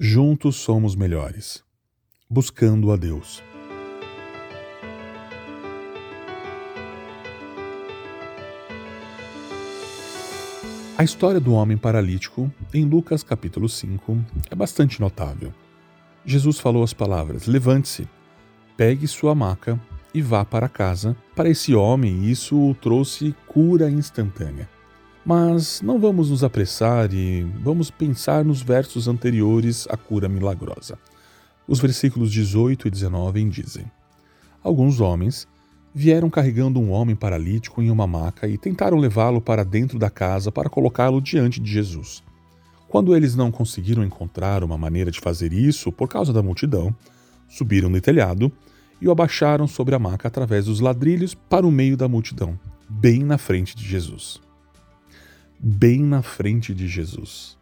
Juntos somos melhores. Buscando a Deus. A história do homem paralítico, em Lucas capítulo 5, é bastante notável. Jesus falou as palavras: Levante-se, pegue sua maca e vá para casa. Para esse homem, isso o trouxe cura instantânea. Mas não vamos nos apressar e vamos pensar nos versos anteriores à cura milagrosa. Os versículos 18 e 19 dizem: Alguns homens vieram carregando um homem paralítico em uma maca e tentaram levá-lo para dentro da casa para colocá-lo diante de Jesus. Quando eles não conseguiram encontrar uma maneira de fazer isso por causa da multidão, subiram no telhado e o abaixaram sobre a maca através dos ladrilhos para o meio da multidão, bem na frente de Jesus. Bem na frente de Jesus.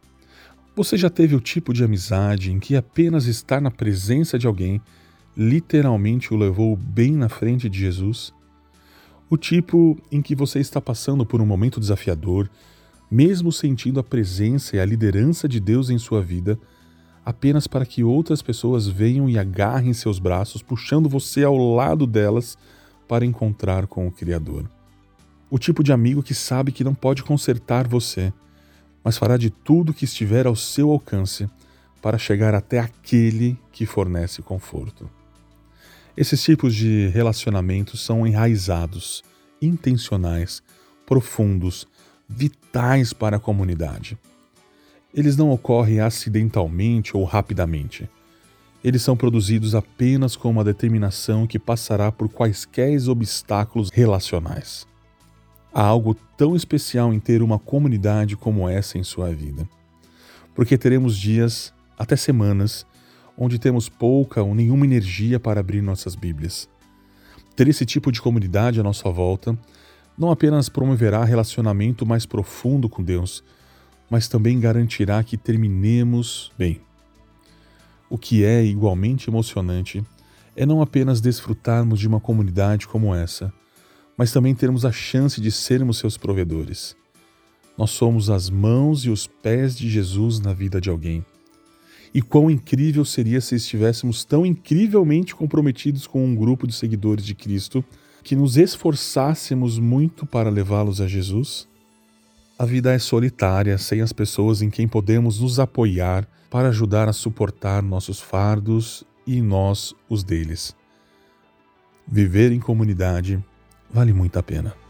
Você já teve o tipo de amizade em que apenas estar na presença de alguém literalmente o levou bem na frente de Jesus? O tipo em que você está passando por um momento desafiador, mesmo sentindo a presença e a liderança de Deus em sua vida, apenas para que outras pessoas venham e agarrem seus braços, puxando você ao lado delas para encontrar com o Criador. O tipo de amigo que sabe que não pode consertar você, mas fará de tudo que estiver ao seu alcance para chegar até aquele que fornece conforto. Esses tipos de relacionamentos são enraizados, intencionais, profundos, vitais para a comunidade. Eles não ocorrem acidentalmente ou rapidamente. Eles são produzidos apenas com uma determinação que passará por quaisquer obstáculos relacionais. Há algo tão especial em ter uma comunidade como essa em sua vida. Porque teremos dias, até semanas, onde temos pouca ou nenhuma energia para abrir nossas Bíblias. Ter esse tipo de comunidade à nossa volta não apenas promoverá relacionamento mais profundo com Deus, mas também garantirá que terminemos bem. O que é igualmente emocionante é não apenas desfrutarmos de uma comunidade como essa, mas também termos a chance de sermos seus provedores. Nós somos as mãos e os pés de Jesus na vida de alguém. E quão incrível seria se estivéssemos tão incrivelmente comprometidos com um grupo de seguidores de Cristo que nos esforçássemos muito para levá-los a Jesus? A vida é solitária sem as pessoas em quem podemos nos apoiar para ajudar a suportar nossos fardos e nós os deles. Viver em comunidade vale muito a pena.